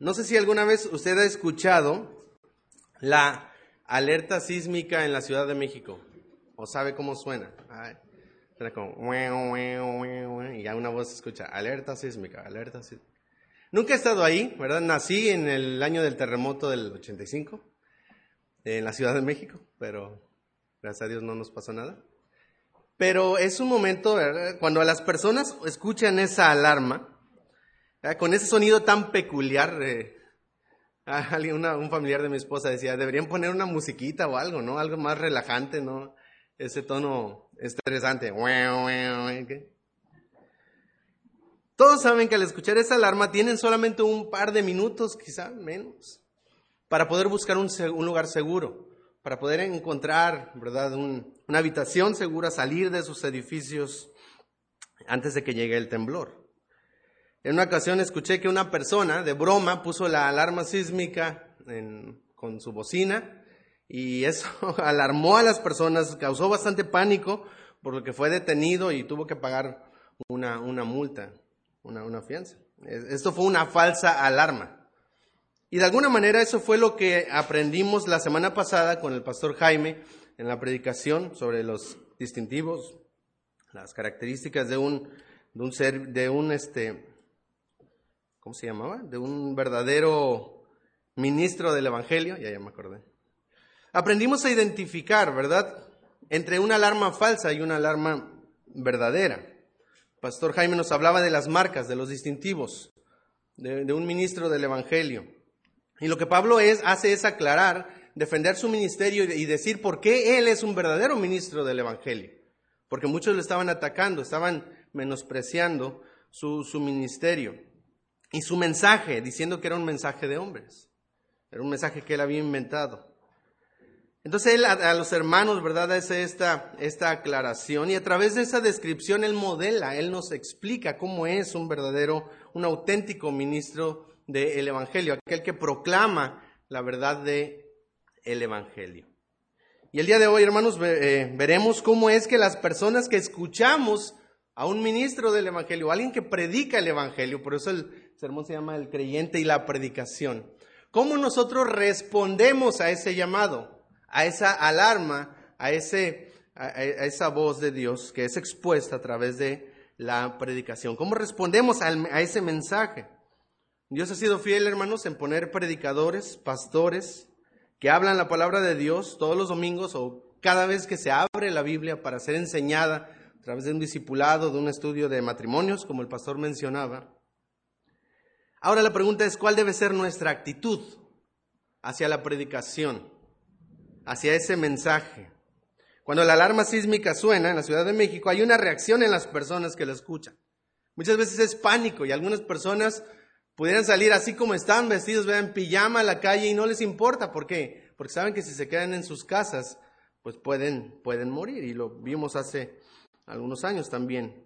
No sé si alguna vez usted ha escuchado la alerta sísmica en la Ciudad de México o sabe cómo suena. suena como y ya una voz se escucha, alerta sísmica, alerta sísmica. Nunca he estado ahí, ¿verdad? Nací en el año del terremoto del 85 en la Ciudad de México, pero gracias a Dios no nos pasó nada. Pero es un momento, ¿verdad? cuando las personas escuchan esa alarma, con ese sonido tan peculiar, eh, alguien, un familiar de mi esposa decía, deberían poner una musiquita o algo, ¿no? Algo más relajante, ¿no? Ese tono estresante. Todos saben que al escuchar esa alarma tienen solamente un par de minutos, quizá menos, para poder buscar un, lugar seguro, para poder encontrar, ¿verdad?, una habitación segura, salir de sus edificios antes de que llegue el temblor. En una ocasión escuché que una persona de broma puso la alarma sísmica con su bocina y eso alarmó a las personas, causó bastante pánico, por lo que fue detenido y tuvo que pagar una, multa, una, una fianza. Esto fue una falsa alarma. Y de alguna manera eso fue lo que aprendimos la semana pasada con el pastor Jaime en la predicación sobre los distintivos, las características de un, de un ser, de un este, ¿cómo se llamaba? De un verdadero ministro del Evangelio, ya, ya me acordé. Aprendimos a identificar, ¿verdad? Entre una alarma falsa y una alarma verdadera. Pastor Jaime nos hablaba de las marcas, de los distintivos, de, un ministro del Evangelio. Y lo que Pablo es, hace es aclarar, defender su ministerio y decir por qué él es un verdadero ministro del Evangelio. Porque muchos lo estaban atacando, estaban menospreciando su, su ministerio y su mensaje, diciendo que era un mensaje de hombres. Era un mensaje que él había inventado. Entonces él a, los hermanos, ¿verdad?, hace esta, esta aclaración y a través de esa descripción él modela, él nos explica cómo es un verdadero, un auténtico ministro del Evangelio, aquel que proclama la verdad del el Evangelio. Y el día de hoy, hermanos, eh, veremos cómo es que las personas que escuchamos a un ministro del Evangelio, alguien que predica el Evangelio, por eso el sermón se llama El creyente y la predicación. ¿Cómo nosotros respondemos a ese llamado, a esa alarma, a, ese, a, esa voz de Dios que es expuesta a través de la predicación? ¿Cómo respondemos a ese mensaje? Dios ha sido fiel, hermanos, en poner predicadores, pastores, que hablan la palabra de Dios todos los domingos o cada vez que se abre la Biblia para ser enseñada a través de un discipulado, de un estudio de matrimonios, como el pastor mencionaba. Ahora la pregunta es, ¿cuál debe ser nuestra actitud hacia la predicación, hacia ese mensaje? Cuando la alarma sísmica suena en la Ciudad de México, hay una reacción en las personas que la escuchan. Muchas veces es pánico y algunas personas pudieran salir así como están, vestidos, vean, pijama a la calle y no les importa. ¿Por qué? Porque saben que si se quedan en sus casas, pues pueden, pueden morir. Y lo vimos hace algunos años también.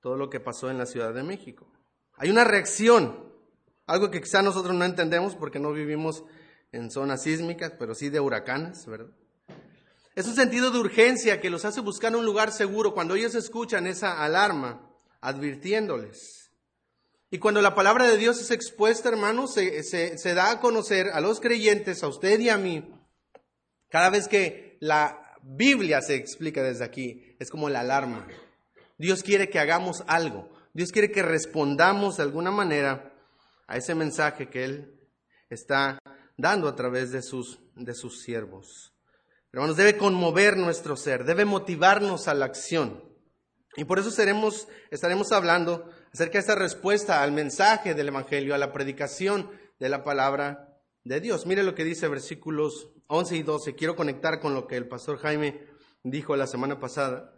Todo lo que pasó en la Ciudad de México. Hay una reacción, algo que quizá nosotros no entendemos porque no vivimos en zonas sísmicas, pero sí de huracanes, ¿verdad? Es un sentido de urgencia que los hace buscar un lugar seguro cuando ellos escuchan esa alarma, advirtiéndoles. Y cuando la palabra de Dios es expuesta, hermanos, se, se da a conocer a los creyentes, a usted y a mí, cada vez que la Biblia se explica desde aquí, es como la alarma. Dios quiere que hagamos algo. Dios quiere que respondamos de alguna manera a ese mensaje que Él está dando a través de sus, de sus siervos. Hermanos, debe conmover nuestro ser, debe motivarnos a la acción. Y por eso seremos, estaremos hablando acerca de esta respuesta al mensaje del Evangelio, a la predicación de la palabra de Dios. Mire lo que dice versículos 11 y 12. Quiero conectar con lo que el pastor Jaime dijo la semana pasada.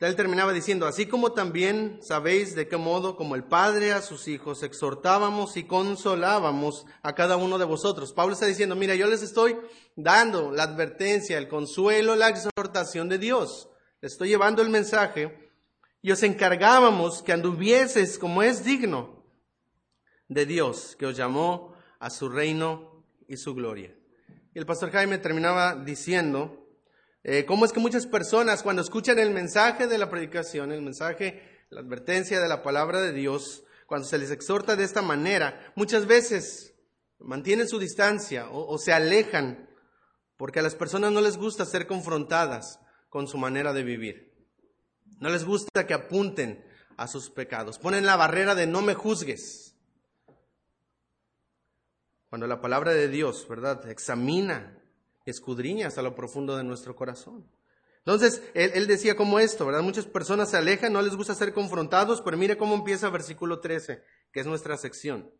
Él terminaba diciendo, así como también sabéis de qué modo, como el Padre a sus hijos, exhortábamos y consolábamos a cada uno de vosotros. Pablo está diciendo, mira, yo les estoy dando la advertencia, el consuelo, la exhortación de Dios. Les estoy llevando el mensaje y os encargábamos que anduvieses como es digno de Dios, que os llamó a su reino y su gloria. Y el pastor Jaime terminaba diciendo, eh, cómo es que muchas personas cuando escuchan el mensaje de la predicación, el mensaje, la advertencia de la palabra de Dios, cuando se les exhorta de esta manera, muchas veces mantienen su distancia o, o se alejan porque a las personas no les gusta ser confrontadas con su manera de vivir. No les gusta que apunten a sus pecados. Ponen la barrera de no me juzgues. Cuando la palabra de Dios, ¿verdad?, examina, escudriña hasta lo profundo de nuestro corazón. Entonces, él, decía como esto, ¿verdad? Muchas personas se alejan, no les gusta ser confrontados, pero mire cómo empieza versículo 13, que es nuestra sección.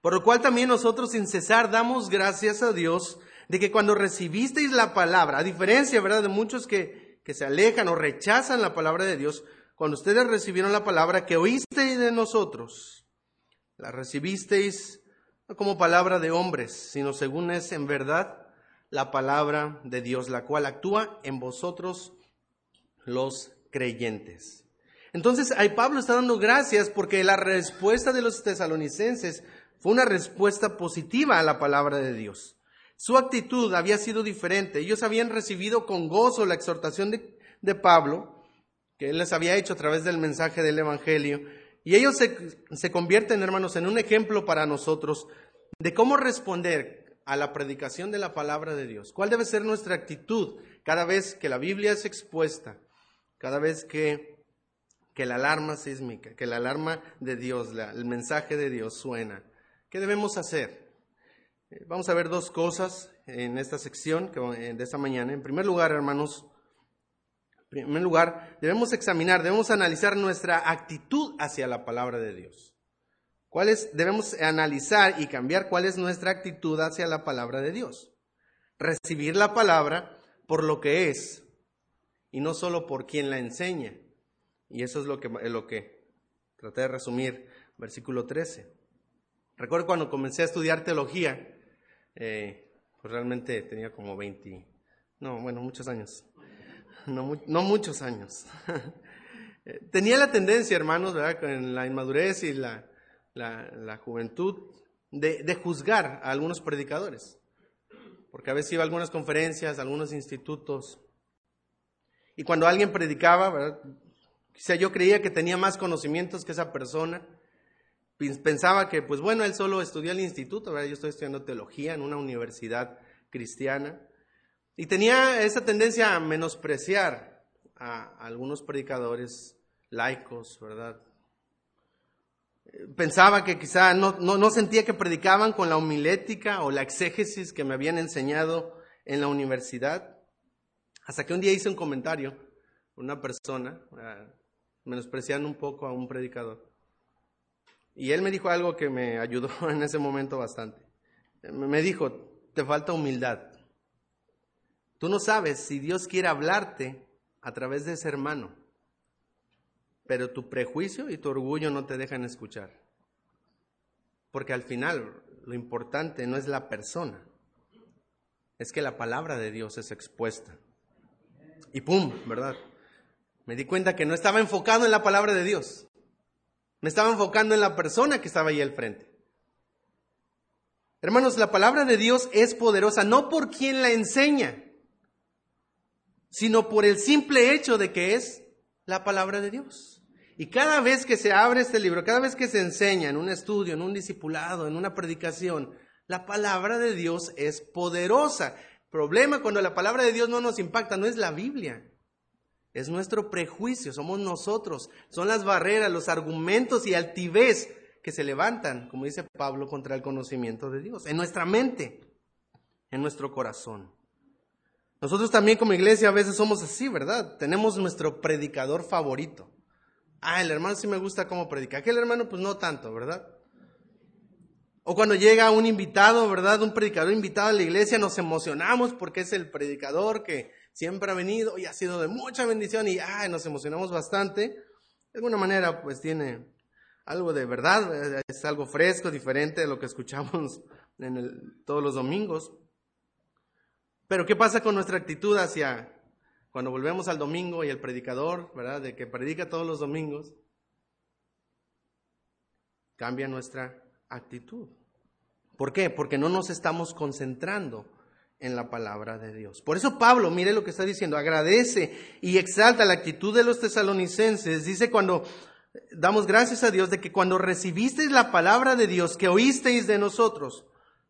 Por lo cual también nosotros sin cesar damos gracias a Dios de que cuando recibisteis la palabra, a diferencia, ¿verdad?, de muchos que, que se alejan o rechazan la palabra de Dios, cuando ustedes recibieron la palabra que oísteis de nosotros, la recibisteis no como palabra de hombres, sino según es en verdad la palabra de Dios, la cual actúa en vosotros los creyentes. Entonces, ahí Pablo está dando gracias porque la respuesta de los tesalonicenses fue una respuesta positiva a la palabra de Dios. Su actitud había sido diferente. Ellos habían recibido con gozo la exhortación de, de Pablo, que él les había hecho a través del mensaje del Evangelio, y ellos se, se convierten, hermanos, en un ejemplo para nosotros de cómo responder a la predicación de la palabra de Dios. ¿Cuál debe ser nuestra actitud cada vez que la Biblia es expuesta, cada vez que, que la alarma sísmica, que la alarma de Dios, el mensaje de Dios suena? ¿Qué debemos hacer? Eh, vamos a ver dos cosas en esta sección eh, de esta mañana. En primer lugar, hermanos, en primer lugar, debemos examinar, debemos analizar nuestra actitud hacia la palabra de Dios. ¿Cuál debemos analizar y cambiar cuál es nuestra actitud hacia la palabra de Dios. Recibir la palabra por lo que es y no solo por quien la enseña. Y eso es lo que, lo que traté de resumir, versículo 13. Recuerdo cuando comencé a estudiar teología, eh, pues realmente tenía como 20, no, bueno, muchos años no, muchos años. Eh, tenía la tendencia, hermanos, ¿verdad? con la inmadurez y la, la, juventud, de, juzgar a algunos predicadores. Porque a veces iba a algunas conferencias, a algunos institutos, y cuando alguien predicaba, quizá yo creía que tenía más conocimientos que esa persona, pensaba que, pues bueno, él solo estudió el instituto, ¿verdad? yo estoy estudiando teología en una universidad cristiana, y tenía esa tendencia a menospreciar a algunos predicadores laicos, ¿verdad? Pensaba que quizá no, no, sentía que predicaban con la homilética o la exégesis que me habían enseñado en la universidad. Hasta que un día hice un comentario, una persona, uh, menospreciando un poco a un predicador. Y él me dijo algo que me ayudó en ese momento bastante. Me dijo, te falta humildad. Tú no sabes si Dios quiere hablarte a través de ese hermano, pero tu prejuicio y tu orgullo no te dejan escuchar. Porque al final lo importante no es la persona, es que la palabra de Dios es expuesta. Y pum, ¿verdad? Me di cuenta que no estaba enfocado en la palabra de Dios, me estaba enfocando en la persona que estaba ahí al frente. Hermanos, la palabra de Dios es poderosa no por quien la enseña, sino por el simple hecho de que es la palabra de Dios. Y cada vez que se abre este libro, cada vez que se enseña en un estudio, en un discipulado, en una predicación, la palabra de Dios es poderosa. Problema cuando la palabra de Dios no nos impacta, no es la Biblia, es nuestro prejuicio, somos nosotros, son las barreras, los argumentos y altivez que se levantan, como dice Pablo, contra el conocimiento de Dios, en nuestra mente, en nuestro corazón. Nosotros también como iglesia a veces somos así, ¿verdad? Tenemos nuestro predicador favorito. Ah, el hermano sí me gusta cómo predica. Aquel hermano pues no tanto, ¿verdad? O cuando llega un invitado, ¿verdad? Un predicador invitado a la iglesia, nos emocionamos porque es el predicador que siempre ha venido y ha sido de mucha bendición y ah, nos emocionamos bastante. De alguna manera pues tiene algo de verdad, es algo fresco, diferente de lo que escuchamos en todos los domingos. Pero ¿qué pasa con nuestra actitud hacia cuando volvemos al domingo y el predicador, ¿verdad? De que predica todos los domingos, cambia nuestra actitud. ¿Por qué? Porque no nos estamos concentrando en la palabra de Dios. Por eso Pablo, mire lo que está diciendo, agradece y exalta la actitud de los tesalonicenses. Dice cuando damos gracias a Dios de que cuando recibisteis la palabra de Dios que oísteis de nosotros,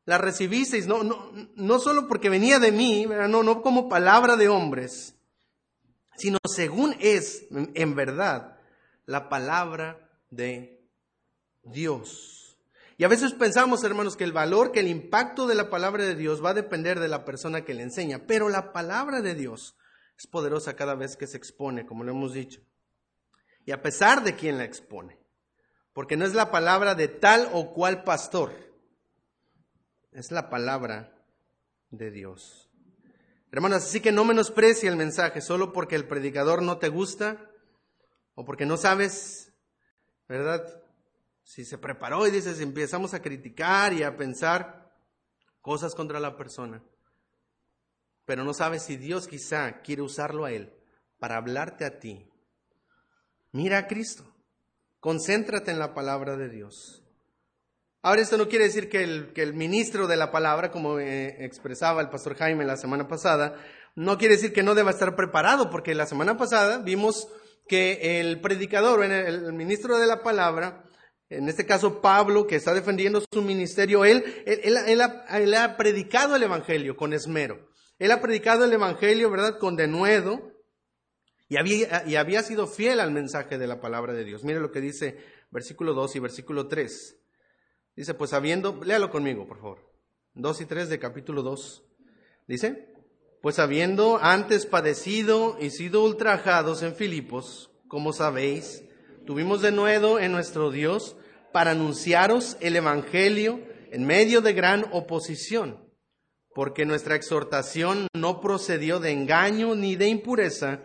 la recibisteis no, no, no solo porque venía de mí, no, no como palabra de hombres, sino según es en verdad la palabra de Dios. Y a veces pensamos, hermanos, que el valor, que el impacto de la palabra de Dios va a depender de la persona que le enseña, pero la palabra de Dios es poderosa cada vez que se expone, como lo hemos dicho y a pesar de quien la expone. Porque no es la palabra de tal o cual pastor, es la palabra de Dios. Hermanos, así que no menosprecie el mensaje solo porque el predicador no te gusta o porque no sabes, ¿verdad? Si se preparó y dices, empezamos a criticar y a pensar cosas contra la persona, pero no sabes si Dios quizá quiere usarlo a él para hablarte a ti Mira a Cristo. Concéntrate en la palabra de Dios. Ahora, esto no quiere decir que el, que el ministro de la palabra, como eh, expresaba el pastor Jaime la semana pasada, no quiere decir que no deba estar preparado, porque la semana pasada vimos que el predicador, el, ministro de la palabra, en este caso Pablo, que está defendiendo su ministerio, él, él, él, ha, predicado el Evangelio con esmero. Él ha predicado el Evangelio, ¿verdad?, con denuedo, y había, y había sido fiel al mensaje de la palabra de Dios. Mire lo que dice versículo 2 y versículo 3. Dice, pues habiendo, léalo conmigo, por favor. 2 y 3 de capítulo 2. Dice, pues habiendo antes padecido y sido ultrajados en Filipos, como sabéis, tuvimos de nuevo en nuestro Dios para anunciaros el Evangelio en medio de gran oposición, porque nuestra exhortación no procedió de engaño ni de impureza,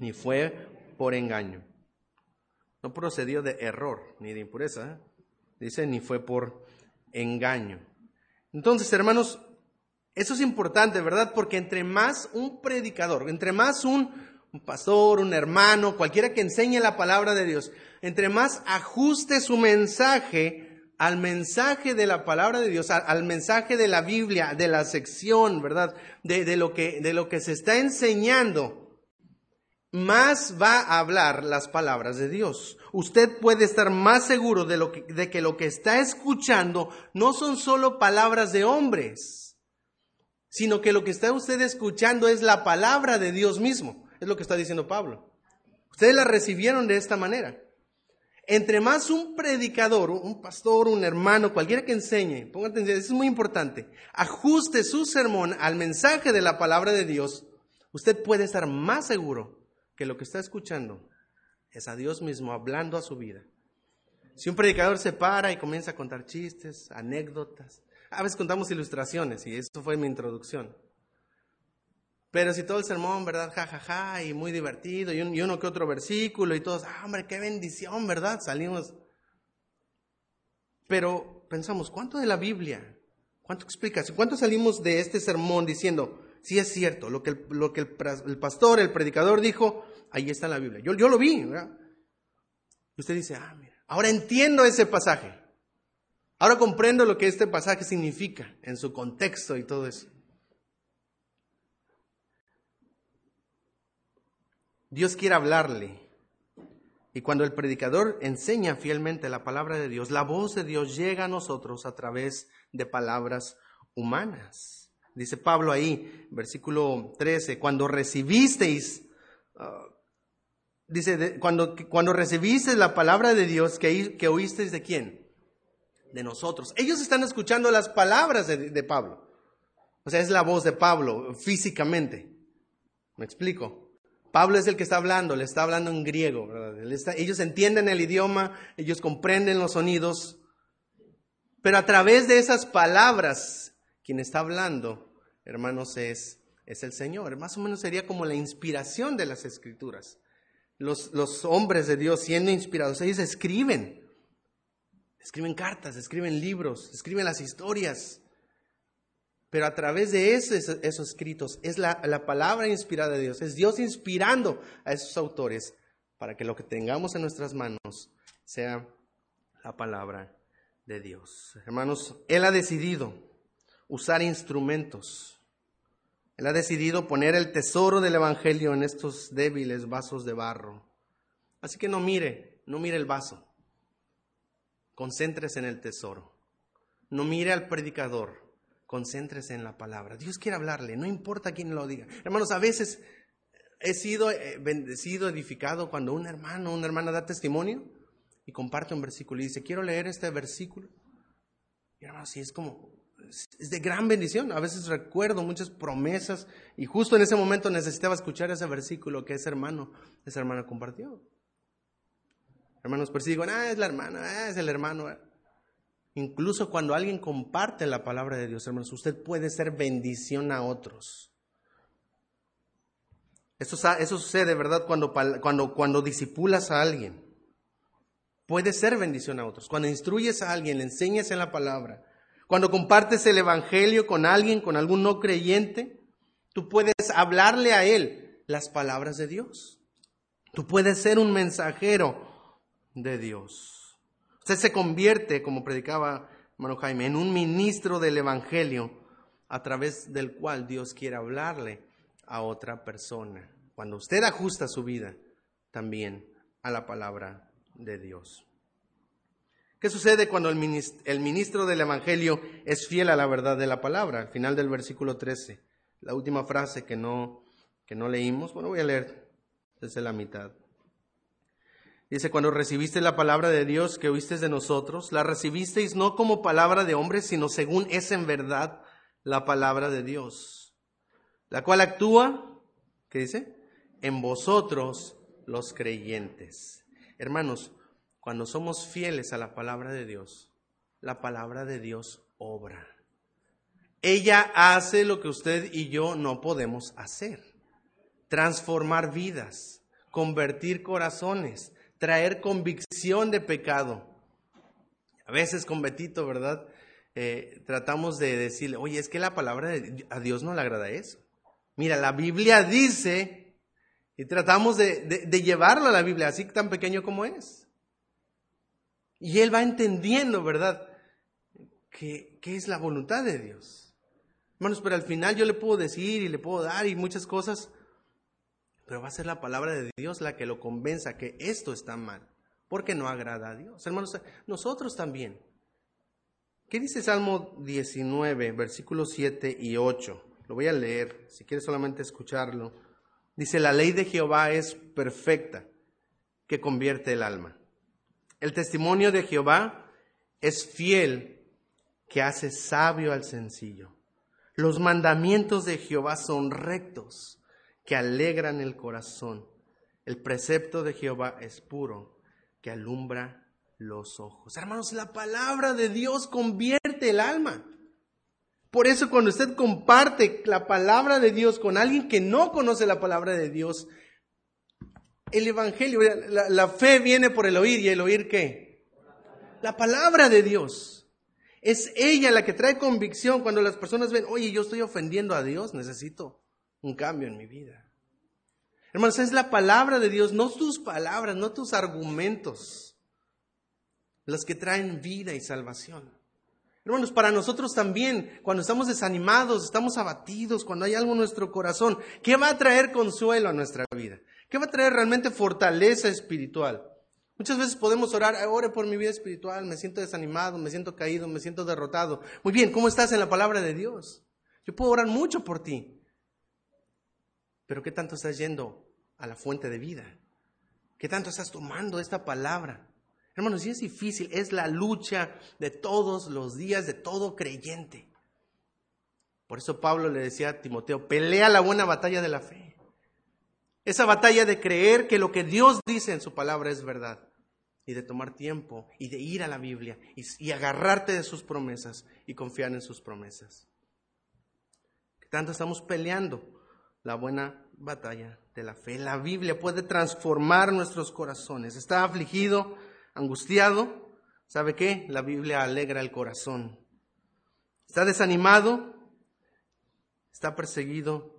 ni fue por engaño. No procedió de error ni de impureza, dice, ni fue por engaño. Entonces, hermanos, eso es importante, ¿verdad? Porque entre más un predicador, entre más un, pastor, un hermano, cualquiera que enseñe la palabra de Dios, entre más ajuste su mensaje al mensaje de la palabra de Dios, al, mensaje de la Biblia, de la sección, ¿verdad? De, lo que, se está enseñando, más va a hablar las palabras de Dios. Usted puede estar más seguro de, lo que, de que lo que está escuchando no son solo palabras de hombres, sino que lo que está usted escuchando es la palabra de Dios mismo. Es lo que está diciendo Pablo. Ustedes la recibieron de esta manera. Entre más un predicador, un pastor, un hermano, cualquiera que enseñe, ponga atención, es muy importante, ajuste su sermón al mensaje de la palabra de Dios, usted puede estar más seguro que lo que está escuchando es a Dios mismo hablando a su vida. Si un predicador se para y comienza a contar chistes, anécdotas, a veces contamos ilustraciones y eso fue mi introducción. Pero si todo el sermón, ¿verdad? Ja, ja, ja, y muy divertido, y, uno que otro versículo, y todos, ah, hombre, qué bendición, ¿verdad? Salimos. Pero pensamos, ¿cuánto de la Biblia? ¿Cuánto explicas? ¿Cuánto salimos de este sermón diciendo, sí es cierto, lo que el, pastor, el predicador dijo, ahí está en la Biblia. Yo, lo vi. Y usted dice, ah, mira, ahora entiendo ese pasaje. Ahora comprendo lo que este pasaje significa en su contexto y todo eso. Dios quiere hablarle. Y cuando el predicador enseña fielmente la palabra de Dios, la voz de Dios llega a nosotros a través de palabras humanas. Dice Pablo ahí, versículo 13, cuando recibisteis, ah, dice, cuando, cuando recibisteis la palabra de Dios, que, que oísteis de quién? De nosotros. Ellos están escuchando las palabras de, Pablo. O sea, es la voz de Pablo físicamente. ¿Me explico? Pablo es el que está hablando, le está hablando en griego. ellos entienden el idioma, ellos comprenden los sonidos, pero a través de esas palabras, quien está hablando hermanos, es, es el Señor. Más o menos sería como la inspiración de las escrituras. Los, los hombres de Dios siendo inspirados, ellos escriben. Escriben cartas, escriben libros, escriben las historias. Pero a través de esos, esos escritos es la, la, palabra inspirada de Dios, es Dios inspirando a esos autores para que lo que tengamos en nuestras manos sea la palabra de Dios. Hermanos, Él ha decidido usar instrumentos él ha decidido poner el tesoro del Evangelio en estos débiles vasos de barro. Así que no mire no mire el vaso. Concéntrese en el tesoro. No mire al predicador. Concéntrese en la palabra. Dios quiere hablarle, no importa quién lo diga. Hermanos, a veces he sido eh, bendecido, edificado cuando un hermano o una hermana da testimonio y comparte un versículo y dice, quiero leer este versículo. Y hermanos, sí, es como, es de gran bendición. A veces recuerdo muchas promesas y justo en ese momento necesitaba escuchar ese versículo que ese hermano, esa hermana compartió. Hermanos persiguen, ah, es la hermana, ah, es el hermano. Incluso cuando alguien comparte la palabra de Dios, hermanos, usted puede ser bendición a otros. Eso, eso sucede, ¿verdad? Cuando, cuando, cuando disipulas a alguien. Puede ser bendición a otros. Cuando instruyes a alguien, le enseñas en la palabra. Cuando compartes el Evangelio con alguien, con algún no creyente, tú puedes hablarle a él las palabras de Dios. Tú puedes ser un mensajero de Dios. Usted se convierte, como predicaba hermano Jaime, en un ministro del Evangelio a través del cual Dios quiere hablarle a otra persona. Cuando usted ajusta su vida también a la palabra de Dios. ¿Qué sucede cuando el ministro, del Evangelio es fiel a la verdad de la palabra? Al final del versículo 13, la última frase que no, que no leímos, bueno, voy a leer desde la mitad. Dice, cuando recibiste la palabra de Dios que oíste de nosotros, la recibisteis no como palabra de hombres, sino según es en verdad la palabra de Dios, la cual actúa, ¿qué dice? En vosotros los creyentes. Hermanos, cuando somos fieles a la palabra de Dios, la palabra de Dios obra. Ella hace lo que usted y yo no podemos hacer. Transformar vidas, convertir corazones, traer convicción de pecado. A veces con Betito, ¿verdad? Eh, tratamos de decirle, oye, es que la palabra de a Dios no le agrada eso. Mira, la Biblia dice, y tratamos de, de llevarlo a la Biblia, así tan pequeño como es. Y él va entendiendo, ¿verdad? Que, es la voluntad de Dios. Hermanos, pero al final yo le puedo decir y le puedo dar y muchas cosas, pero va a ser la palabra de Dios la que lo convenza que esto está mal, porque no agrada a Dios. Hermanos, nosotros también. ¿Qué dice Salmo 19, versículos 7 y 8? Lo voy a leer, si quieres solamente escucharlo. Dice, la ley de Jehová es perfecta, que convierte el alma. El testimonio de Jehová es fiel, que hace sabio al sencillo. Los mandamientos de Jehová son rectos, que alegran el corazón. El precepto de Jehová es puro, que alumbra los ojos. Hermanos, la palabra de Dios convierte el alma. Por eso cuando usted comparte la palabra de Dios con alguien que no conoce la palabra de Dios, el Evangelio, la, fe viene por el oír y el oír qué? La palabra de Dios. Es ella la que trae convicción cuando las personas ven, oye, yo estoy ofendiendo a Dios, necesito un cambio en mi vida. Hermanos, es la palabra de Dios, no tus palabras, no tus argumentos, las que traen vida y salvación. Hermanos, para nosotros también, cuando estamos desanimados, estamos abatidos, cuando hay algo en nuestro corazón, ¿qué va a traer consuelo a nuestra vida? ¿Qué va a traer realmente fortaleza espiritual? Muchas veces podemos orar, ore por mi vida espiritual, me siento desanimado, me siento caído, me siento derrotado. Muy bien, ¿cómo estás en la palabra de Dios? Yo puedo orar mucho por ti. Pero ¿qué tanto estás yendo a la fuente de vida? ¿Qué tanto estás tomando esta palabra? Hermanos, si es difícil, es la lucha de todos los días, de todo creyente. Por eso Pablo le decía a Timoteo, pelea la buena batalla de la fe. Esa batalla de creer que lo que Dios dice en su palabra es verdad. Y de tomar tiempo y de ir a la Biblia y, agarrarte de sus promesas y confiar en sus promesas. ¿Qué tanto estamos peleando la buena batalla de la fe. La Biblia puede transformar nuestros corazones. Está afligido, angustiado. ¿Sabe qué? La Biblia alegra el corazón. Está desanimado, está perseguido.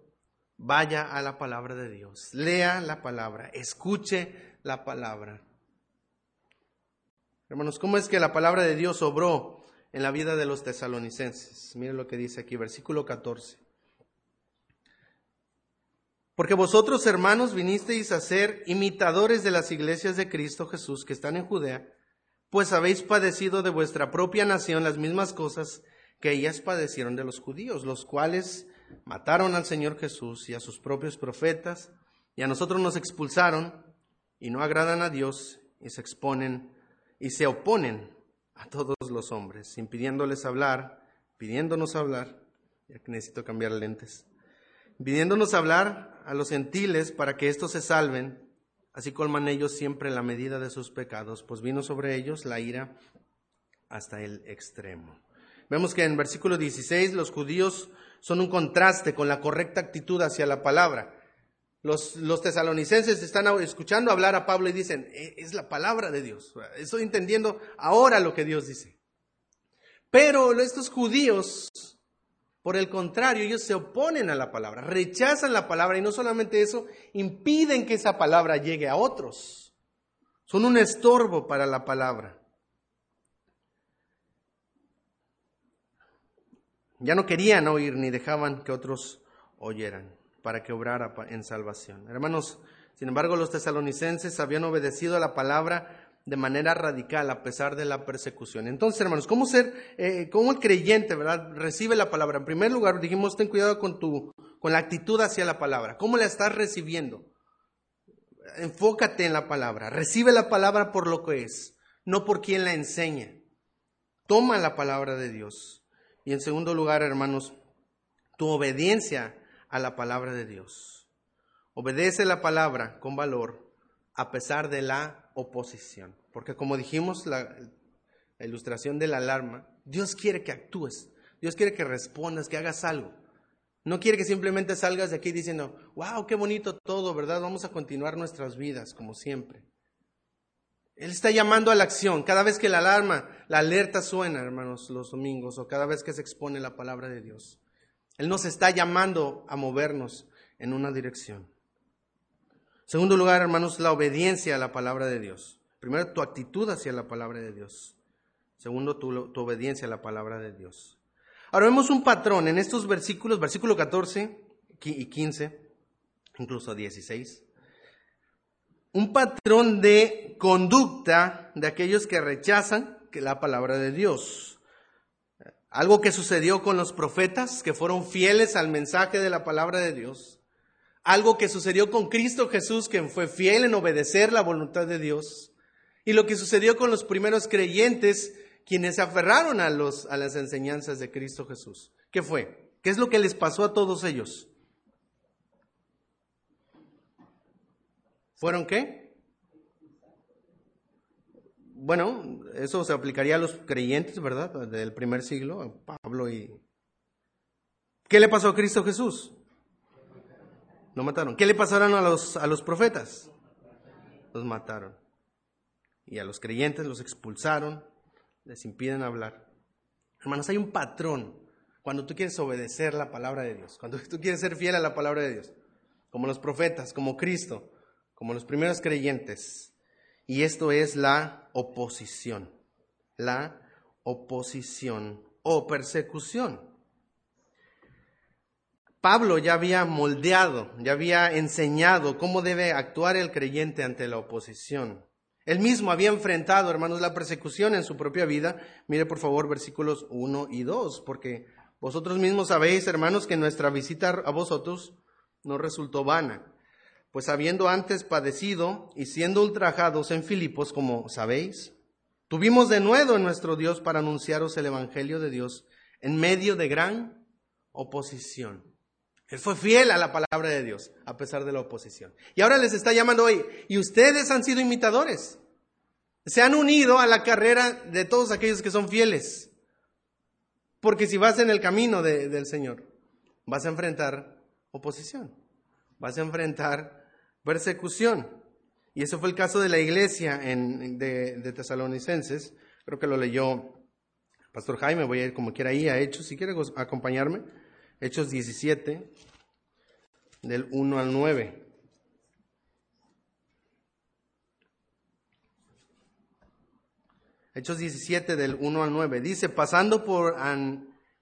Vaya a la palabra de Dios. Lea la palabra. Escuche la palabra. Hermanos, ¿cómo es que la palabra de Dios obró en la vida de los tesalonicenses? Miren lo que dice aquí, versículo 14. Porque vosotros, hermanos, vinisteis a ser imitadores de las iglesias de Cristo Jesús que están en Judea, pues habéis padecido de vuestra propia nación las mismas cosas que ellas padecieron de los judíos, los cuales mataron al Señor Jesús y a sus propios profetas, y a nosotros nos expulsaron, y no agradan a Dios, y se exponen y se oponen a todos los hombres, impidiéndoles hablar, pidiéndonos hablar, ya que necesito cambiar lentes, pidiéndonos hablar a los gentiles para que éstos se salven, así colman ellos siempre la medida de sus pecados, pues vino sobre ellos la ira hasta el extremo. Vemos que en versículo 16 los judíos son un contraste con la correcta actitud hacia la palabra. Los, los, tesalonicenses están escuchando hablar a Pablo y dicen, e, es la palabra de Dios. Estoy entendiendo ahora lo que Dios dice. Pero estos judíos por el contrario, ellos se oponen a la palabra, rechazan la palabra y no solamente eso, impiden que esa palabra llegue a otros. Son un estorbo para la palabra. Ya no querían oír ni dejaban que otros oyeran para que obrara en salvación. Hermanos, sin embargo, los tesalonicenses habían obedecido a la palabra de manera radical a pesar de la persecución. Entonces, hermanos, ¿cómo ser, eh, cómo el creyente, verdad, recibe la palabra? En primer lugar, dijimos, ten cuidado con tu, con la actitud hacia la palabra. ¿Cómo la estás recibiendo? Enfócate en la palabra. Recibe la palabra por lo que es, no por quien la enseña. Toma la palabra de Dios. Y en segundo lugar, hermanos, tu obediencia a la palabra de Dios. Obedece la palabra con valor a pesar de la oposición. Porque como dijimos, la, ilustración de la alarma, Dios quiere que actúes, Dios quiere que respondas, que hagas algo. No quiere que simplemente salgas de aquí diciendo, wow, qué bonito todo, ¿verdad? Vamos a continuar nuestras vidas como siempre. Él está llamando a la acción. Cada vez que la alarma, la alerta suena, hermanos, los domingos, o cada vez que se expone la palabra de Dios. Él nos está llamando a movernos en una dirección. Segundo lugar, hermanos, la obediencia a la palabra de Dios. Primero, tu actitud hacia la palabra de Dios. Segundo, tu, obediencia a la palabra de Dios. Ahora vemos un patrón en estos versículos, versículo 14 y 15, incluso 16. Un patrón de conducta de aquellos que rechazan la palabra de Dios. Algo que sucedió con los profetas que fueron fieles al mensaje de la palabra de Dios algo que sucedió con Cristo Jesús, que fue fiel en obedecer la voluntad de Dios, y lo que sucedió con los primeros creyentes, quienes se aferraron a, los, a las enseñanzas de Cristo Jesús. ¿Qué fue? ¿Qué es lo que les pasó a todos ellos? ¿Fueron qué? Bueno, eso se aplicaría a los creyentes, ¿verdad? Del primer siglo, Pablo y... ¿Qué le pasó a Cristo Jesús? Lo mataron. ¿Qué le pasaron a los, a los profetas? Los mataron. Y a los creyentes los expulsaron, les impiden hablar. Hermanos, hay un patrón cuando tú quieres obedecer la palabra de Dios, cuando tú quieres ser fiel a la palabra de Dios, como los profetas, como Cristo, como los primeros creyentes. Y esto es la oposición, la oposición o persecución. Pablo ya había moldeado, ya había enseñado cómo debe actuar el creyente ante la oposición. Él mismo había enfrentado, hermanos, la persecución en su propia vida. Mire por favor versículos 1 y 2, porque vosotros mismos sabéis, hermanos, que nuestra visita a vosotros no resultó vana, pues habiendo antes padecido y siendo ultrajados en Filipos, como sabéis, tuvimos de nuevo en nuestro Dios para anunciaros el Evangelio de Dios en medio de gran oposición. Él fue fiel a la palabra de Dios, a pesar de la oposición. Y ahora les está llamando hoy, y ustedes han sido imitadores. Se han unido a la carrera de todos aquellos que son fieles. Porque si vas en el camino del Señor, vas a enfrentar oposición, vas a enfrentar persecución. Y ese fue el caso de la iglesia en, de, Tesalonicenses. Creo que lo leyó Pastor Jaime, voy a ir como quiera ahí a Hechos, si quiere acompañarme. Hechos 17, del 1 al 9. Hechos 17 del 1 al 9. Dice, pasando por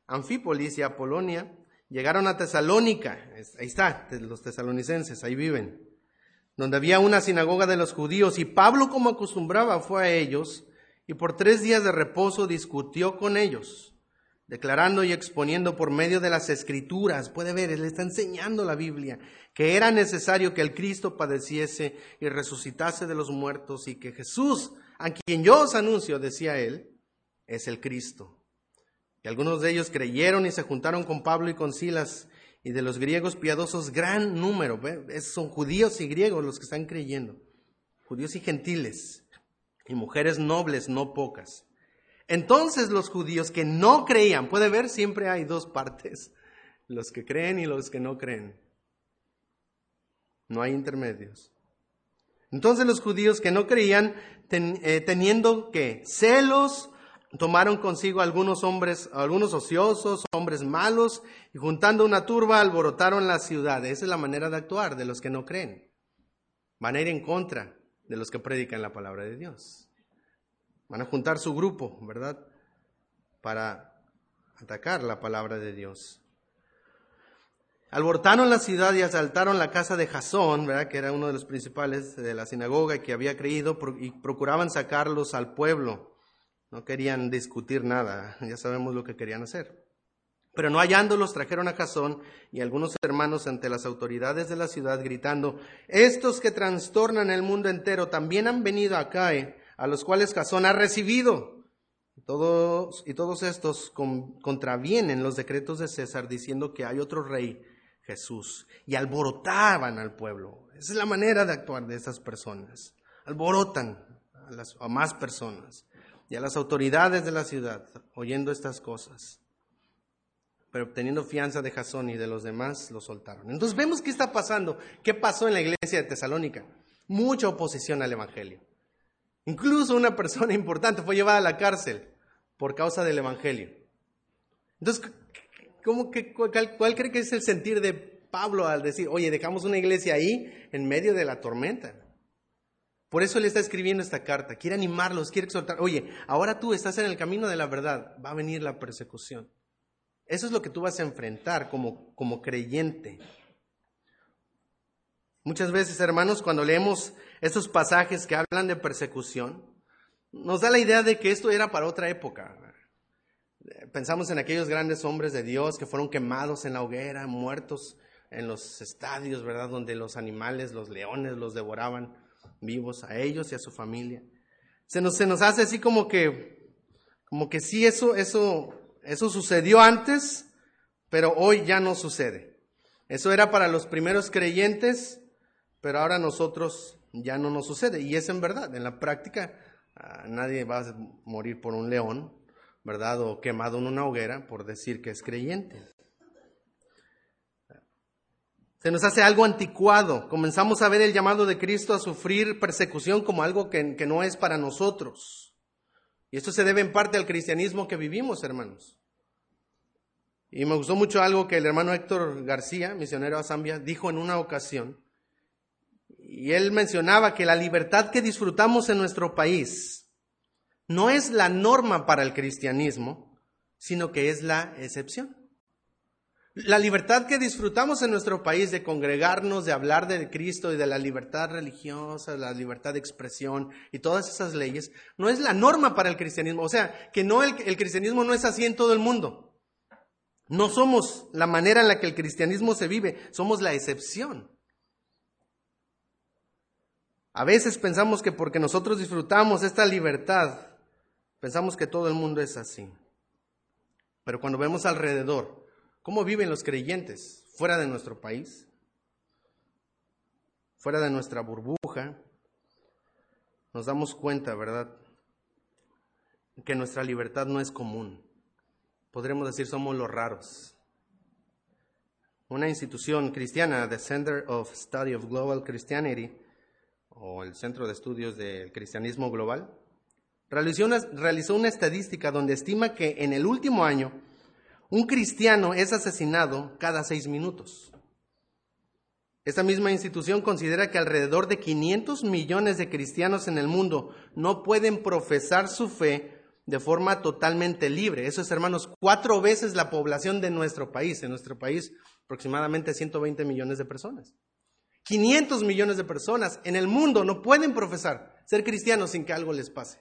Anfípolis y Apolonia, llegaron a Tesalónica, ahí está, los tesalonicenses, ahí viven, donde había una sinagoga de los judíos, y Pablo, como acostumbraba, fue a ellos, y por tres días de reposo discutió con ellos, declarando y exponiendo por medio de las escrituras, puede ver, él está enseñando la Biblia, que era necesario que el Cristo padeciese y resucitase de los muertos, y que Jesús, a quien yo os anuncio, decía él, es el Cristo. Y algunos de ellos creyeron y se juntaron con Pablo y con Silas, y de los griegos piadosos gran número, son judíos y griegos los que están creyendo, judíos y gentiles, y mujeres nobles, no pocas. Entonces los judíos que no creían, puede ver, siempre hay dos partes, los que creen y los que no creen. No hay intermedios. Entonces los judíos que no creían, eh, teniendo que celos, tomaron consigo algunos hombres, algunos ociosos, hombres malos, y juntando una turba alborotaron la ciudad. Esa es la manera de actuar de los que no creen. Van a ir en contra de los que predican la palabra de Dios. Van a juntar su grupo, ¿verdad? Para atacar la palabra de Dios. Alborotaron la ciudad y asaltaron la casa de Jasón, ¿verdad? que era uno de los principales de la sinagoga que había creído, y procuraban sacarlos al pueblo. No querían discutir nada, ya sabemos lo que querían hacer. Pero no hallándolos, trajeron a Jasón y algunos hermanos ante las autoridades de la ciudad, gritando, estos que trastornan el mundo entero también han venido acá, eh, a los cuales Jasón ha recibido. Todos, y todos estos contravienen los decretos de César diciendo que hay otro rey, Jesús, y alborotaban al pueblo. Esa es la manera de actuar de estas personas. Alborotan a, a más personas y a las autoridades de la ciudad, oyendo estas cosas. Pero obteniendo fianza de Jasón y de los demás, lo soltaron. Entonces vemos qué está pasando. ¿Qué pasó en la iglesia de Tesalónica? Mucha oposición al Evangelio. Incluso una persona importante fue llevada a la cárcel por causa del Evangelio. Entonces, ¿cómo que, cuál, cuál cree que es el sentir de Pablo al decir, oye, dejamos una iglesia ahí en medio de la tormenta? Por eso le está escribiendo esta carta. Quiere animarlos, quiere exhortar. Oye, ahora tú estás en el camino de la verdad. Va a venir la persecución. Eso es lo que tú vas a enfrentar como, como creyente. Muchas veces, hermanos, cuando leemos estos pasajes que hablan de persecución, nos da la idea de que esto era para otra época. Pensamos en aquellos grandes hombres de Dios que fueron quemados en la hoguera, muertos en los estadios, ¿verdad? Donde los animales, los leones los devoraban vivos, a ellos y a su familia. Se nos, se nos hace así como que, como que sí, eso, eso, eso sucedió antes, pero hoy ya no sucede. Eso era para los primeros creyentes, pero ahora nosotros ya no nos sucede. Y es en verdad, en la práctica, ah, nadie va a morir por un león, ¿verdad? O quemado en una hoguera por decir que es creyente. Se nos hace algo anticuado. Comenzamos a ver el llamado de Cristo a sufrir persecución como algo que, no es para nosotros. Y esto se debe en parte al cristianismo que vivimos, hermanos. Y me gustó mucho algo que el hermano Héctor García, misionero a Zambia, dijo en una ocasión. Y él mencionaba que la libertad que disfrutamos en nuestro país no es la norma para el cristianismo, sino que es la excepción. La libertad que disfrutamos en nuestro país de congregarnos, de hablar de Cristo y de la libertad religiosa, la libertad de expresión y todas esas leyes, no es la norma para el cristianismo. O sea, que no el, el cristianismo no es así en todo el mundo. No somos la manera en la que el cristianismo se vive, somos la excepción. A veces pensamos que porque nosotros disfrutamos esta libertad, pensamos que todo el mundo es así. Pero cuando vemos alrededor, ¿Cómo viven los creyentes fuera de nuestro país? Fuera de nuestra burbuja. Nos damos cuenta, ¿verdad? Que nuestra libertad no es común. Podremos decir somos los raros. Una institución cristiana, the Center of Study of Global Christianity, o el Centro de Estudios del Cristianismo Global, realizó una, realizó una estadística donde estima que en el último año un cristiano es asesinado cada seis minutos. Esta misma institución considera que alrededor de 500 millones de cristianos en el mundo no pueden profesar su fe de forma totalmente libre. Eso es, hermanos, cuatro veces la población de nuestro país. En nuestro país, aproximadamente 120 millones de personas. 500 millones de personas en el mundo no pueden profesar ser cristianos sin que algo les pase.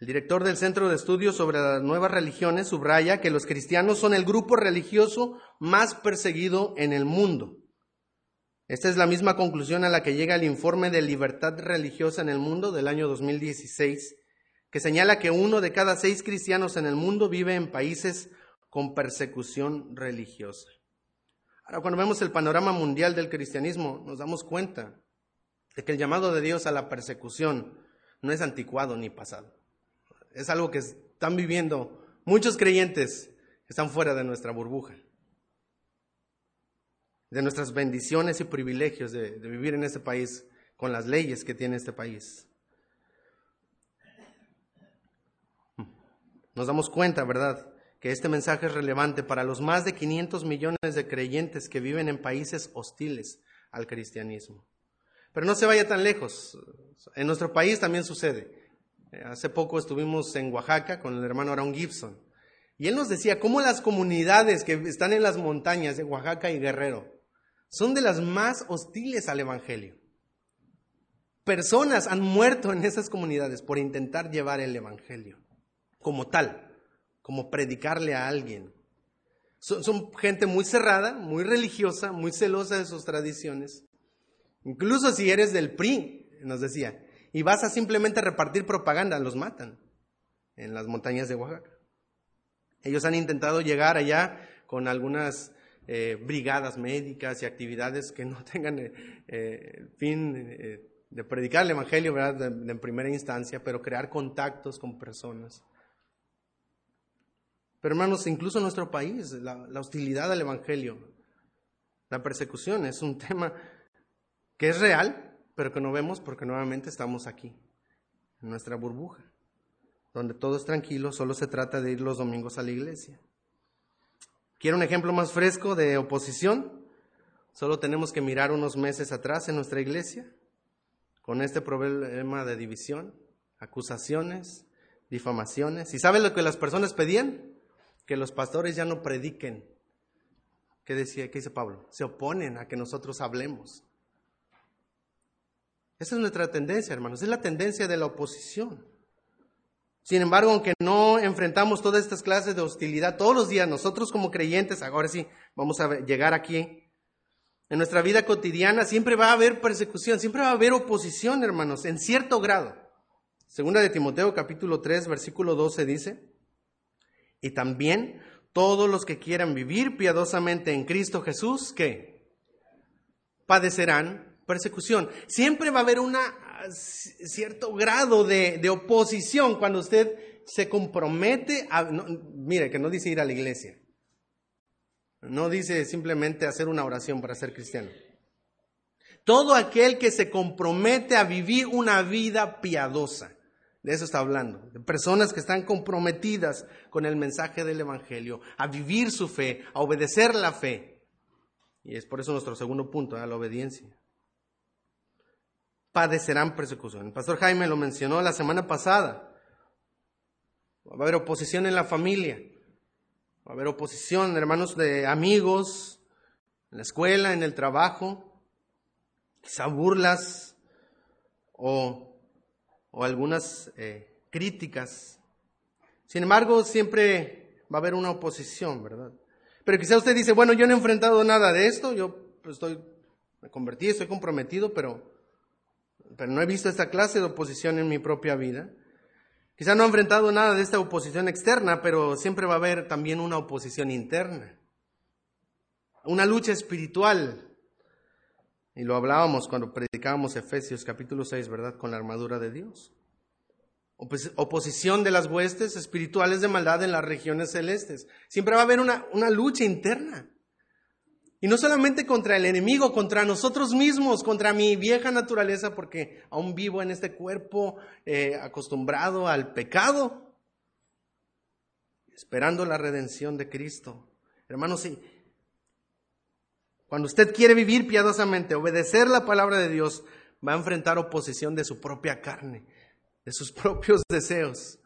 El director del Centro de Estudios sobre las Nuevas Religiones subraya que los cristianos son el grupo religioso más perseguido en el mundo. Esta es la misma conclusión a la que llega el informe de libertad religiosa en el mundo del año 2016, que señala que uno de cada seis cristianos en el mundo vive en países con persecución religiosa. Ahora, cuando vemos el panorama mundial del cristianismo, nos damos cuenta de que el llamado de Dios a la persecución no es anticuado ni pasado. Es algo que están viviendo muchos creyentes que están fuera de nuestra burbuja, de nuestras bendiciones y privilegios de, de vivir en este país con las leyes que tiene este país. Nos damos cuenta, ¿verdad?, que este mensaje es relevante para los más de 500 millones de creyentes que viven en países hostiles al cristianismo. Pero no se vaya tan lejos. En nuestro país también sucede. Hace poco estuvimos en Oaxaca con el hermano Aaron Gibson. Y él nos decía cómo las comunidades que están en las montañas de Oaxaca y Guerrero son de las más hostiles al Evangelio. Personas han muerto en esas comunidades por intentar llevar el Evangelio como tal como predicarle a alguien. Son, gente muy cerrada, muy religiosa, muy celosa de sus tradiciones. Incluso si eres del PRI, nos decía, y vas a simplemente repartir propaganda, los matan en las montañas de Oaxaca. Ellos han intentado llegar allá con algunas eh, brigadas médicas y actividades que no tengan eh, eh, fin de predicar el Evangelio ¿verdad? en primera instancia, pero crear contactos con personas. Pero hermanos, incluso en nuestro país, la, hostilidad al Evangelio, la persecución es un tema que es real, pero que no vemos porque nuevamente estamos aquí, en nuestra burbuja, donde todo es tranquilo, solo se trata de ir los domingos a la iglesia. ¿Quiere un ejemplo más fresco de oposición? Solo tenemos que mirar unos meses atrás en nuestra iglesia, con este problema de división, acusaciones, difamaciones. ¿Y sabe lo que las personas pedían? que los pastores ya no prediquen. ¿Qué decía? ¿Qué dice Pablo? Se oponen a que nosotros hablemos. Esa es nuestra tendencia, hermanos. Es la tendencia de la oposición. Sin embargo, aunque no enfrentamos todas estas clases de hostilidad todos los días, nosotros como creyentes, ahora sí, vamos a llegar aquí. En nuestra vida cotidiana siempre va a haber persecución, siempre va a haber oposición, hermanos, en cierto grado. Segunda de Timoteo capítulo 3, versículo 12 dice, y también todos los que quieran vivir piadosamente en Cristo Jesús, ¿qué? Padecerán persecución. Siempre va a haber un cierto grado de, oposición cuando usted se compromete a... mire, que no dice ir a la iglesia. No dice simplemente hacer una oración para ser cristiano. Todo aquel que se compromete a vivir una vida piadosa. De eso está hablando, de personas que están comprometidas con el mensaje del Evangelio, a vivir su fe, a obedecer la fe. Y es por eso nuestro segundo punto, ¿eh? la obediencia. Padecerán persecución. El pastor Jaime lo mencionó la semana pasada. Va a haber oposición en la familia. Va a haber oposición, hermanos, de amigos, en la escuela, en el trabajo. Quizá burlas o o algunas eh, críticas. Sin embargo, siempre va a haber una oposición, ¿verdad? Pero quizá usted dice, bueno, yo no he enfrentado nada de esto, yo pues, estoy, me convertí, estoy comprometido, pero, pero no he visto esta clase de oposición en mi propia vida. Quizá no he enfrentado nada de esta oposición externa, pero siempre va a haber también una oposición interna. Una lucha espiritual y lo hablábamos cuando predicábamos Efesios capítulo 6, ¿verdad? Con la armadura de Dios. Oposición de las huestes espirituales de maldad en las regiones celestes. Siempre va a haber una, una lucha interna. Y no solamente contra el enemigo, contra nosotros mismos, contra mi vieja naturaleza, porque aún vivo en este cuerpo eh, acostumbrado al pecado, esperando la redención de Cristo. Hermanos, sí, cuando usted quiere vivir piadosamente, obedecer la palabra de Dios, va a enfrentar oposición de su propia carne, de sus propios deseos,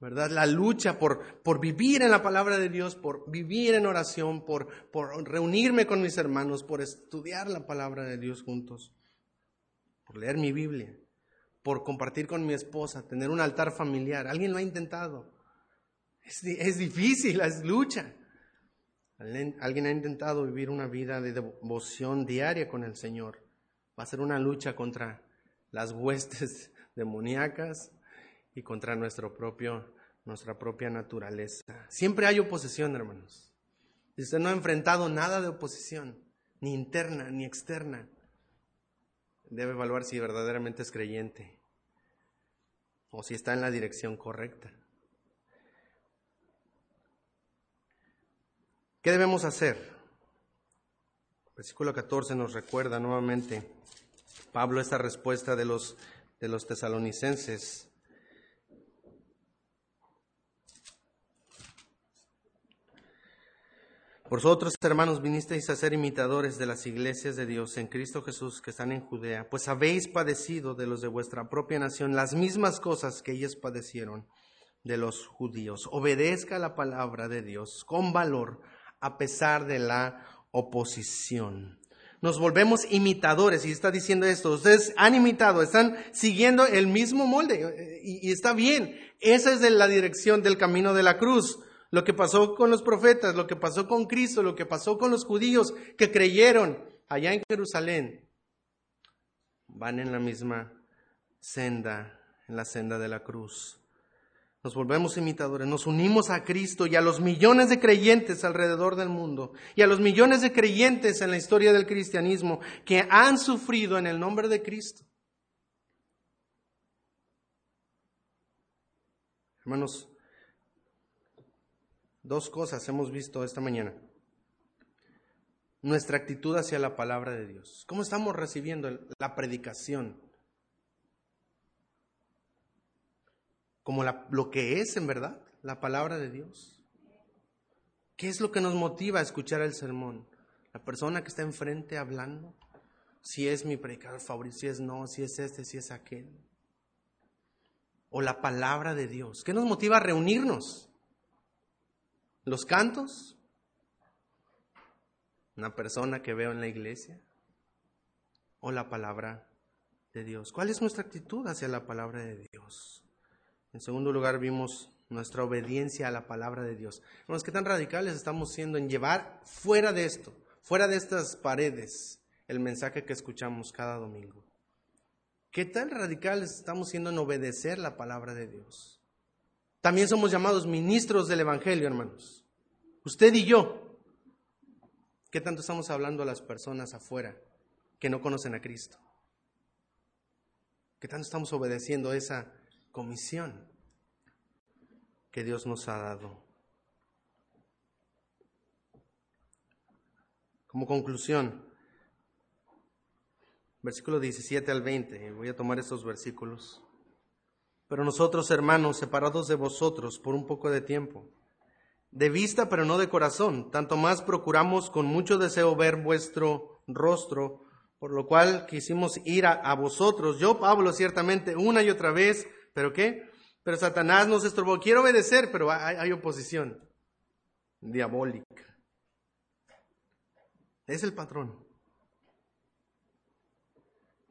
¿verdad? La lucha por, por vivir en la palabra de Dios, por vivir en oración, por, por reunirme con mis hermanos, por estudiar la palabra de Dios juntos, por leer mi Biblia, por compartir con mi esposa, tener un altar familiar. ¿Alguien lo ha intentado? Es, es difícil, es lucha. Alguien ha intentado vivir una vida de devoción diaria con el Señor. Va a ser una lucha contra las huestes demoníacas y contra nuestro propio, nuestra propia naturaleza. Siempre hay oposición, hermanos. Si usted no ha enfrentado nada de oposición, ni interna ni externa, debe evaluar si verdaderamente es creyente o si está en la dirección correcta. ¿Qué debemos hacer? Versículo 14 nos recuerda nuevamente Pablo esta respuesta de los, de los tesalonicenses. Vosotros, hermanos, vinisteis a ser imitadores de las iglesias de Dios en Cristo Jesús que están en Judea, pues habéis padecido de los de vuestra propia nación las mismas cosas que ellos padecieron de los judíos. Obedezca la palabra de Dios con valor a pesar de la oposición. Nos volvemos imitadores y está diciendo esto. Ustedes han imitado, están siguiendo el mismo molde y, está bien. Esa es la dirección del camino de la cruz. Lo que pasó con los profetas, lo que pasó con Cristo, lo que pasó con los judíos que creyeron allá en Jerusalén, van en la misma senda, en la senda de la cruz. Nos volvemos imitadores, nos unimos a Cristo y a los millones de creyentes alrededor del mundo y a los millones de creyentes en la historia del cristianismo que han sufrido en el nombre de Cristo. Hermanos, dos cosas hemos visto esta mañana. Nuestra actitud hacia la palabra de Dios. ¿Cómo estamos recibiendo la predicación? como lo que es en verdad la palabra de Dios. ¿Qué es lo que nos motiva a escuchar el sermón? La persona que está enfrente hablando, si es mi predicador favorito, si es no, si es este, si es aquel. O la palabra de Dios. ¿Qué nos motiva a reunirnos? ¿Los cantos? ¿Una persona que veo en la iglesia? ¿O la palabra de Dios? ¿Cuál es nuestra actitud hacia la palabra de Dios? En segundo lugar, vimos nuestra obediencia a la palabra de Dios. Vamos, ¿qué tan radicales estamos siendo en llevar fuera de esto, fuera de estas paredes, el mensaje que escuchamos cada domingo? ¿Qué tan radicales estamos siendo en obedecer la palabra de Dios? También somos llamados ministros del Evangelio, hermanos. Usted y yo. ¿Qué tanto estamos hablando a las personas afuera que no conocen a Cristo? ¿Qué tanto estamos obedeciendo esa comisión que Dios nos ha dado. Como conclusión, versículo 17 al 20, voy a tomar estos versículos. Pero nosotros, hermanos, separados de vosotros por un poco de tiempo, de vista pero no de corazón, tanto más procuramos con mucho deseo ver vuestro rostro, por lo cual quisimos ir a, vosotros, yo Pablo ciertamente, una y otra vez, ¿Pero qué? Pero Satanás nos estorbó. Quiero obedecer, pero hay, oposición diabólica. Es el patrón.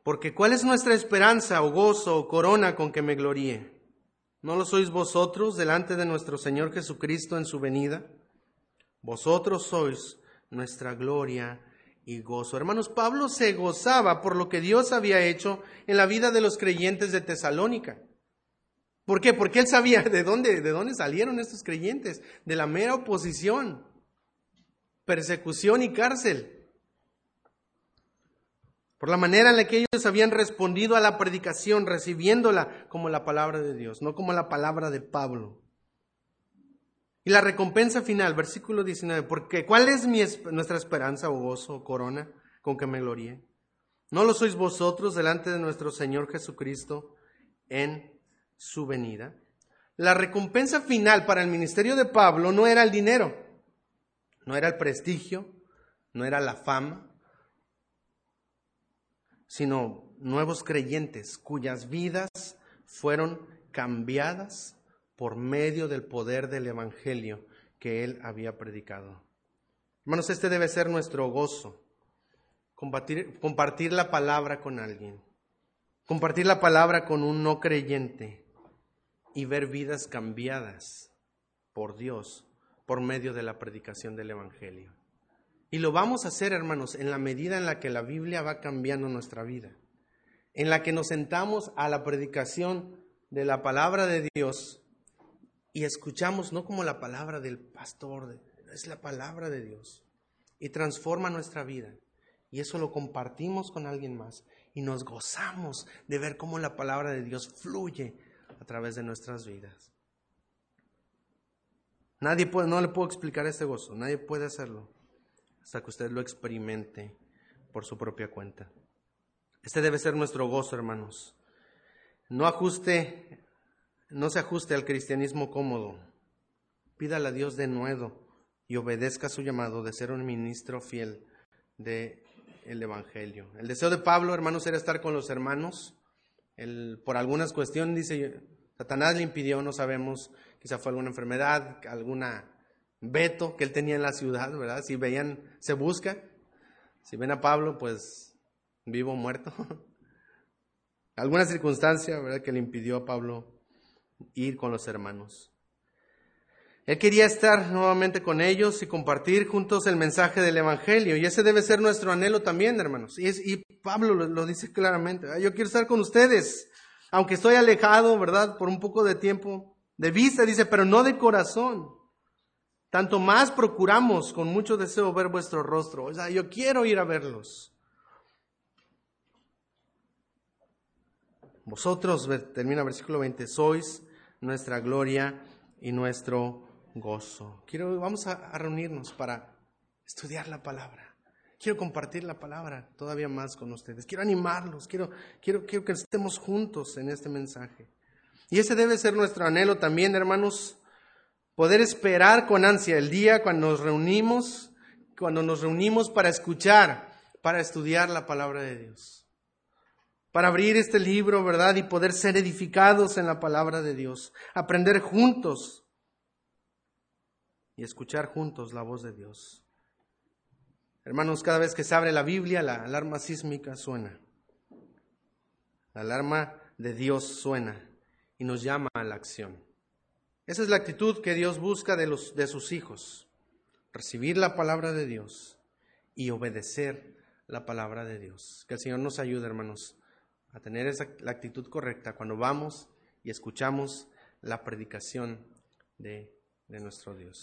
Porque ¿cuál es nuestra esperanza o gozo o corona con que me gloríe? ¿No lo sois vosotros delante de nuestro Señor Jesucristo en su venida? Vosotros sois nuestra gloria y gozo. Hermanos, Pablo se gozaba por lo que Dios había hecho en la vida de los creyentes de Tesalónica. ¿Por qué? Porque él sabía de dónde, de dónde salieron estos creyentes, de la mera oposición, persecución y cárcel. Por la manera en la que ellos habían respondido a la predicación, recibiéndola como la palabra de Dios, no como la palabra de Pablo. Y la recompensa final, versículo 19, porque ¿cuál es nuestra esperanza o gozo o corona con que me gloríe? ¿No lo sois vosotros delante de nuestro Señor Jesucristo en su venida, la recompensa final para el ministerio de Pablo no era el dinero, no era el prestigio, no era la fama, sino nuevos creyentes cuyas vidas fueron cambiadas por medio del poder del Evangelio que él había predicado. Hermanos, este debe ser nuestro gozo, compartir, compartir la palabra con alguien, compartir la palabra con un no creyente y ver vidas cambiadas por Dios por medio de la predicación del Evangelio. Y lo vamos a hacer, hermanos, en la medida en la que la Biblia va cambiando nuestra vida, en la que nos sentamos a la predicación de la palabra de Dios y escuchamos no como la palabra del pastor, es la palabra de Dios y transforma nuestra vida. Y eso lo compartimos con alguien más y nos gozamos de ver cómo la palabra de Dios fluye a través de nuestras vidas. Nadie puede, no le puedo explicar este gozo, nadie puede hacerlo hasta que usted lo experimente por su propia cuenta. Este debe ser nuestro gozo, hermanos. No ajuste, no se ajuste al cristianismo cómodo. Pídale a Dios de nuevo y obedezca su llamado de ser un ministro fiel del el Evangelio. El deseo de Pablo, hermanos, era estar con los hermanos. por algunas cuestiones, dice, Satanás le impidió, no sabemos, quizá fue alguna enfermedad, alguna veto que él tenía en la ciudad, ¿verdad? Si veían, se busca. Si ven a Pablo, pues vivo o muerto. alguna circunstancia, ¿verdad? Que le impidió a Pablo ir con los hermanos. Él quería estar nuevamente con ellos y compartir juntos el mensaje del Evangelio. Y ese debe ser nuestro anhelo también, hermanos. Y, Pablo lo, lo, dice claramente. Yo quiero estar con ustedes, aunque estoy alejado, ¿verdad? Por un poco de tiempo de vista, dice, pero no de corazón. Tanto más procuramos con mucho deseo ver vuestro rostro. O sea, yo quiero ir a verlos. Vosotros, termina versículo 20, sois nuestra gloria y nuestro gozo. Quiero, vamos a, reunirnos para estudiar la palabra. Quiero compartir la palabra todavía más con ustedes. Quiero animarlos. Quiero, quiero, quiero que estemos juntos en este mensaje. Y ese debe ser nuestro anhelo también, hermanos, poder esperar con ansia el día cuando nos reunimos, cuando nos reunimos para escuchar, para estudiar la palabra de Dios. Para abrir este libro, ¿verdad? Y poder ser edificados en la palabra de Dios. Aprender juntos y escuchar juntos la voz de Dios. Hermanos, cada vez que se abre la Biblia, la alarma sísmica suena. La alarma de Dios suena y nos llama a la acción. Esa es la actitud que Dios busca de, los, de sus hijos, recibir la palabra de Dios y obedecer la palabra de Dios. Que el Señor nos ayude, hermanos, a tener esa, la actitud correcta cuando vamos y escuchamos la predicación de, de nuestro Dios.